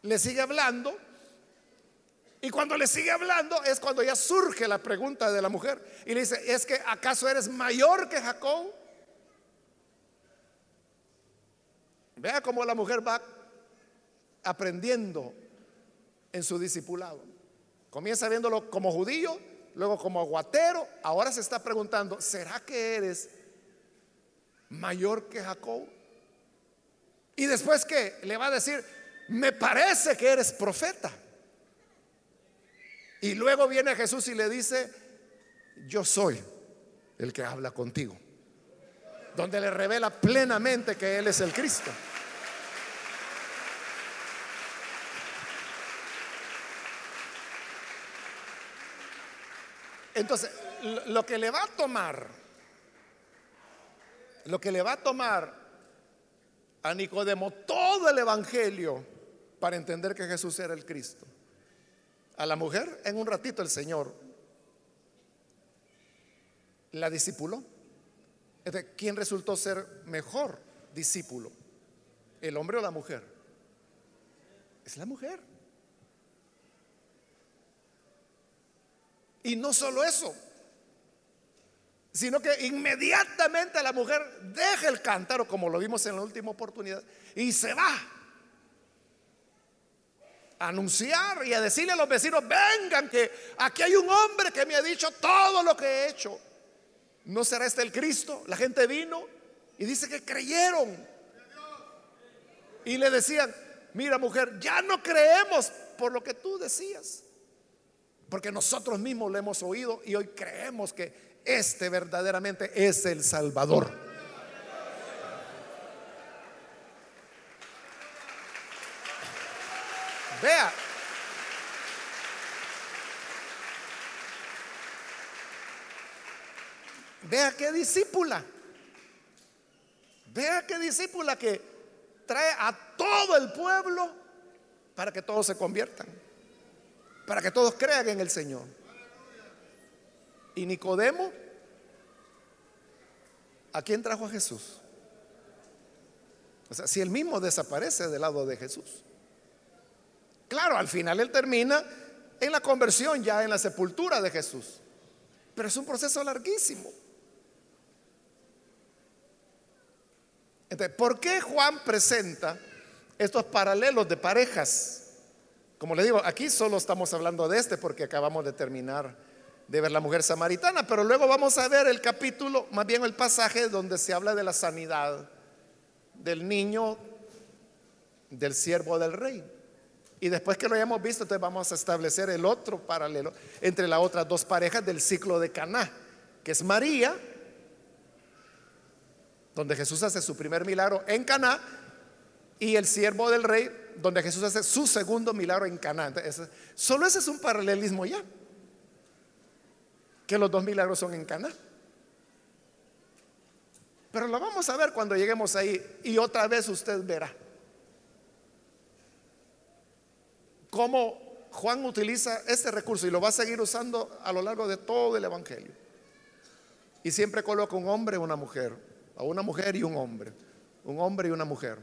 le sigue hablando. Y cuando le sigue hablando es cuando ya surge la pregunta de la mujer. Y le dice, ¿es que acaso eres mayor que Jacob? Vea cómo la mujer va aprendiendo en su discipulado. Comienza viéndolo como judío, luego como aguatero, ahora se está preguntando, ¿será que eres mayor que Jacob? Y después que le va a decir, me parece que eres profeta. Y luego viene Jesús y le dice, yo soy el que habla contigo. Donde le revela plenamente que Él es el Cristo. Entonces, lo que le va a tomar, lo que le va a tomar a Nicodemo todo el Evangelio para entender que Jesús era el Cristo. A la mujer, en un ratito el Señor la discipuló. ¿Quién resultó ser mejor discípulo? ¿El hombre o la mujer? Es la mujer. Y no solo eso, sino que inmediatamente la mujer deja el cántaro, como lo vimos en la última oportunidad, y se va a anunciar y a decirle a los vecinos, vengan, que aquí hay un hombre que me ha dicho todo lo que he hecho. ¿No será este el Cristo? La gente vino y dice que creyeron. Y le decían, mira mujer, ya no creemos por lo que tú decías. Porque nosotros mismos lo hemos oído y hoy creemos que este verdaderamente es el Salvador. Vea. Vea qué discípula. Vea qué discípula que trae a todo el pueblo para que todos se conviertan. Para que todos crean en el Señor. Y Nicodemo, ¿a quién trajo a Jesús? O sea, si él mismo desaparece del lado de Jesús. Claro, al final él termina en la conversión, ya en la sepultura de Jesús. Pero es un proceso larguísimo. Entonces, ¿por qué Juan presenta estos paralelos de parejas? Como le digo, aquí solo estamos hablando de este porque acabamos de terminar de ver la mujer samaritana, pero luego vamos a ver el capítulo, más bien el pasaje donde se habla de la sanidad del niño del siervo del rey. Y después que lo hayamos visto, entonces vamos a establecer el otro paralelo entre las otras dos parejas del ciclo de Caná, que es María, donde Jesús hace su primer milagro en Caná, y el siervo del rey, donde Jesús hace su segundo milagro en Caná. solo ese es un paralelismo ya que los dos milagros son en Cana. Pero lo vamos a ver cuando lleguemos ahí y otra vez usted verá cómo Juan utiliza este recurso y lo va a seguir usando a lo largo de todo el Evangelio. Y siempre coloca un hombre y una mujer, a una mujer y un hombre, un hombre y una mujer,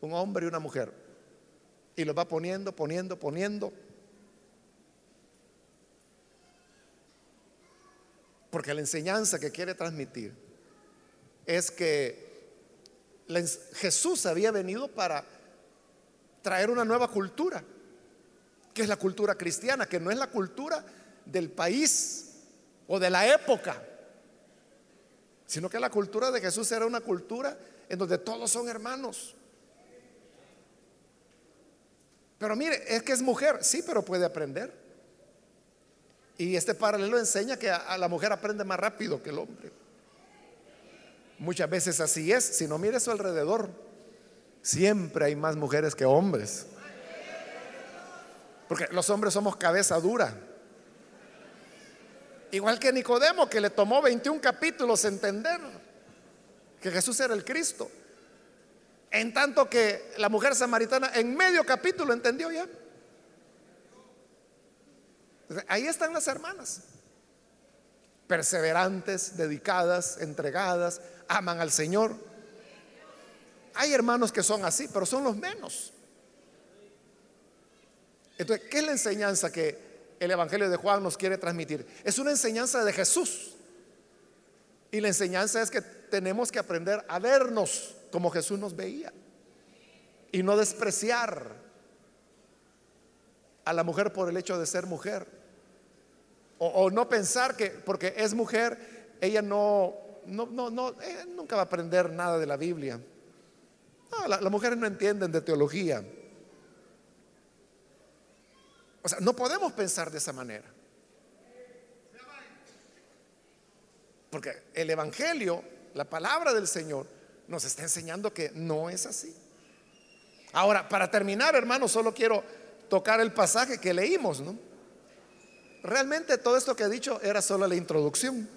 un hombre y una mujer. Y lo va poniendo, poniendo, poniendo. Porque la enseñanza que quiere transmitir es que Jesús había venido para traer una nueva cultura, que es la cultura cristiana, que no es la cultura del país o de la época, sino que la cultura de Jesús era una cultura en donde todos son hermanos. Pero mire, es que es mujer, sí, pero puede aprender. Y este paralelo enseña que a, la mujer aprende más rápido que el hombre. Muchas veces así es, si no mire a su alrededor, siempre hay más mujeres que hombres. Porque los hombres somos cabeza dura. Igual que Nicodemo, que le tomó 21 capítulos entender que Jesús era el Cristo. En tanto que la mujer samaritana en medio capítulo entendió ya. Ahí están las hermanas. Perseverantes, dedicadas, entregadas, aman al Señor. Hay hermanos que son así, pero son los menos. Entonces, ¿qué es la enseñanza que el Evangelio de Juan nos quiere transmitir? Es una enseñanza de Jesús. Y la enseñanza es que tenemos que aprender a vernos como Jesús nos veía. Y no despreciar a la mujer por el hecho de ser mujer. O, no pensar que porque es mujer, ella no, no, no, no nunca va a aprender nada de la Biblia. Las mujeres no entienden de teología. O sea, no podemos pensar de esa manera. Porque el Evangelio, la palabra del Señor, nos está enseñando que no es así. Ahora, para terminar, hermano, solo quiero tocar el pasaje que leímos, ¿no? Realmente todo esto que he dicho era solo la introducción.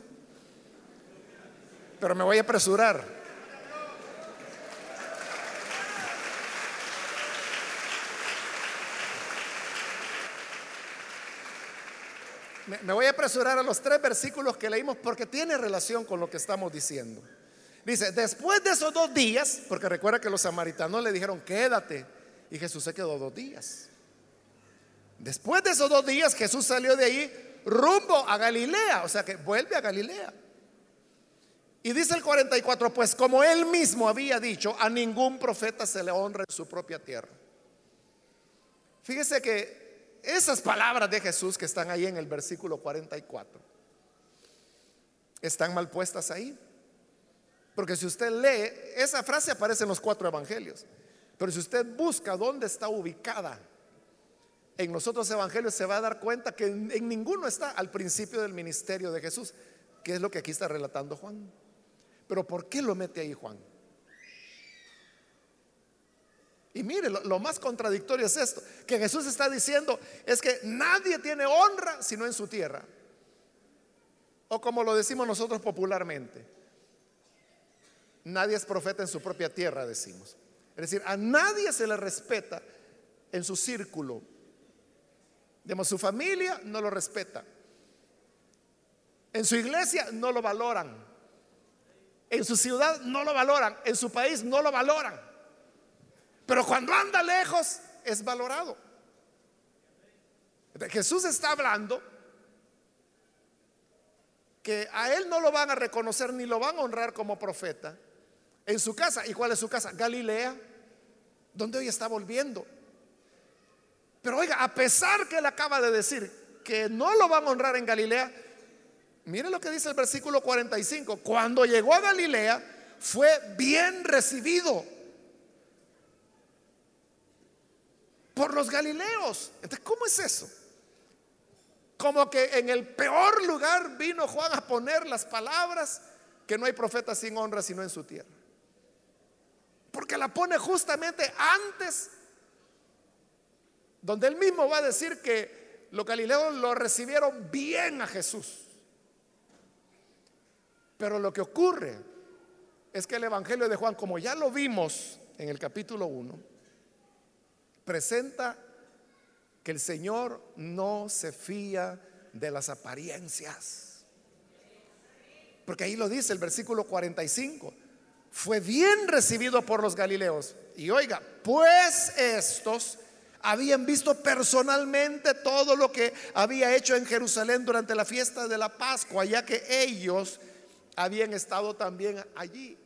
Pero me voy a apresurar. Me voy a apresurar a los tres versículos que leímos porque tiene relación con lo que estamos diciendo. Dice, después de esos dos días, porque recuerda que los samaritanos le dijeron, quédate, y Jesús se quedó dos días. Después de esos dos días, Jesús salió de ahí rumbo a Galilea, o sea que vuelve a Galilea. Y dice el 44, pues como él mismo había dicho, a ningún profeta se le honra en su propia tierra. Fíjese que esas palabras de Jesús que están ahí en el versículo 44 están mal puestas ahí. Porque si usted lee, esa frase aparece en los cuatro evangelios. Pero si usted busca dónde está ubicada en los otros evangelios, se va a dar cuenta que en, ninguno está al principio del ministerio de Jesús, que es lo que aquí está relatando Juan. Pero ¿por qué lo mete ahí Juan? Y mire, lo, lo, más contradictorio es esto, que Jesús está diciendo es que nadie tiene honra sino en su tierra. O como lo decimos nosotros popularmente, Nadie es profeta en su propia tierra, decimos. Es decir, a nadie se le respeta en su círculo. Digamos, su familia no lo respeta. En su iglesia no lo valoran. En su ciudad no lo valoran. En su país no lo valoran. Pero cuando anda lejos es valorado. Jesús está hablando que a él no lo van a reconocer ni lo van a honrar como profeta en su casa. ¿Y cuál es su casa? Galilea, donde hoy está volviendo. Pero oiga, a pesar que él acaba de decir que no lo van a honrar en Galilea, mire lo que dice el versículo 45. Cuando llegó a Galilea, fue bien recibido por los galileos. Entonces, ¿cómo es eso? Como que en el peor lugar vino Juan a poner las palabras que no hay profeta sin honra sino en su tierra. Porque la pone justamente antes, donde él mismo va a decir que los galileos lo recibieron bien a Jesús. Pero lo que ocurre es que el Evangelio de Juan, como ya lo vimos en el capítulo 1, presenta que el Señor no se fía de las apariencias. Porque ahí lo dice el versículo 45. Fue bien recibido por los galileos. Y oiga, pues estos habían visto personalmente todo lo que había hecho en Jerusalén durante la fiesta de la Pascua, ya que ellos habían estado también allí.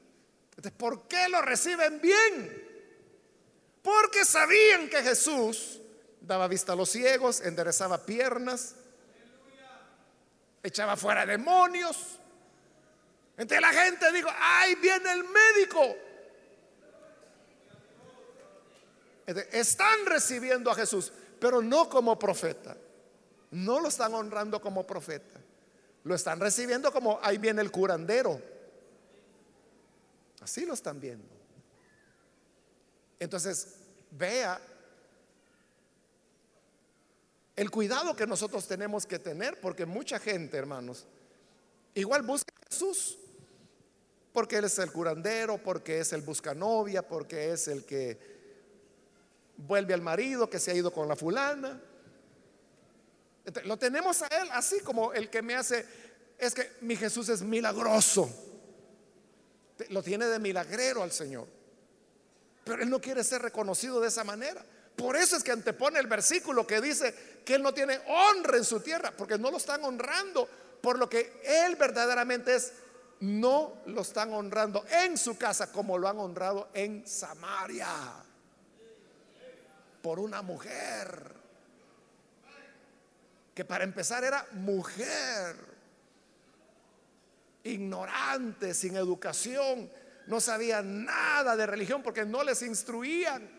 Entonces, ¿por qué lo reciben bien? Porque sabían que Jesús daba vista a los ciegos, enderezaba piernas, echaba fuera demonios. Entonces la gente dijo, ay, viene el médico. están recibiendo a Jesús, pero no como profeta. No lo están honrando como profeta. Lo están recibiendo como ahí viene el curandero. Así lo están viendo. Entonces, vea el cuidado que nosotros tenemos que tener, porque mucha gente, hermanos, igual busca a Jesús, porque Él es el curandero, porque es el buscanovia, porque es el que vuelve al marido que se ha ido con la fulana. Lo tenemos a Él así como el que me hace, es que mi Jesús es milagroso. Lo tiene de milagrero al Señor. Pero Él no quiere ser reconocido de esa manera. Por eso es que antepone el versículo que dice que Él no tiene honra en su tierra, porque no lo están honrando por lo que Él verdaderamente es. No lo están honrando en su casa como lo han honrado en Samaria por una mujer que para empezar era mujer, ignorante, sin educación, no sabía nada de religión porque no les instruían.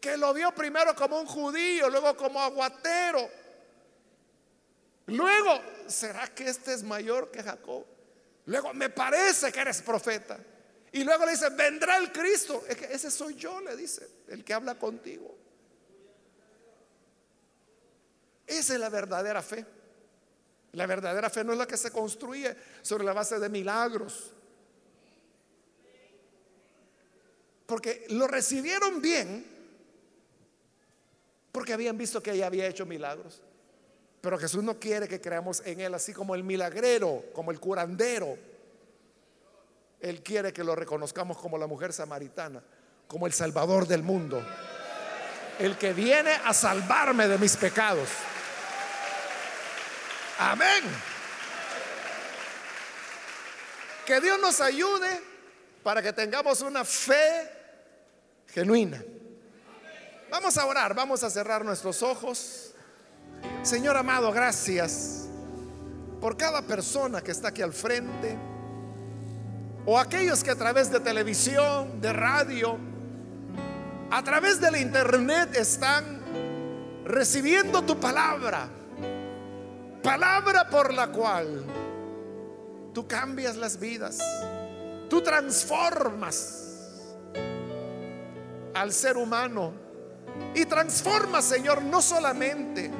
Que lo vio primero como un judío, luego como aguatero. Luego, ¿será que este es mayor que Jacob? Luego, me parece que eres profeta. Y luego le dice, vendrá el Cristo. Es que ese soy yo, le dice, el que habla contigo. Esa es la verdadera fe. La verdadera fe no es la que se construye sobre la base de milagros. Porque lo recibieron bien porque habían visto que ella había hecho milagros. Pero Jesús no quiere que creamos en Él así como el milagrero, como el curandero él quiere que lo reconozcamos como la mujer samaritana, como el Salvador del mundo, el que viene a salvarme de mis pecados. Amén. Que Dios nos ayude para que tengamos una fe genuina. Vamos a orar, vamos a cerrar nuestros ojos. Señor amado, gracias por cada persona que está aquí al frente o aquellos que a través de televisión, de radio, a través de la internet están recibiendo tu palabra, palabra por la cual tú cambias las vidas, tú transformas al ser humano y transformas, Señor, no solamente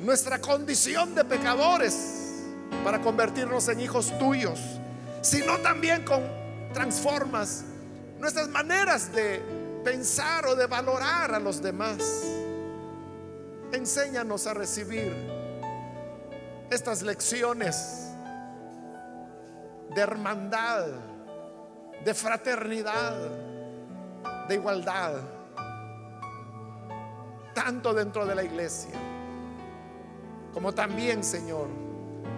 nuestra condición de pecadores para convertirnos en hijos tuyos, sino también con transformas nuestras maneras de pensar o de valorar a los demás. Enséñanos a recibir estas lecciones de hermandad, de fraternidad, de igualdad, tanto dentro de la iglesia como también, Señor,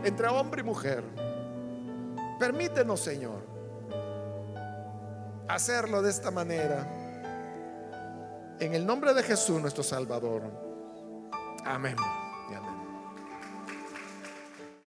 entre hombre y mujer Permítenos, Señor, hacerlo de esta manera. En el nombre de Jesús, nuestro Salvador. Amén.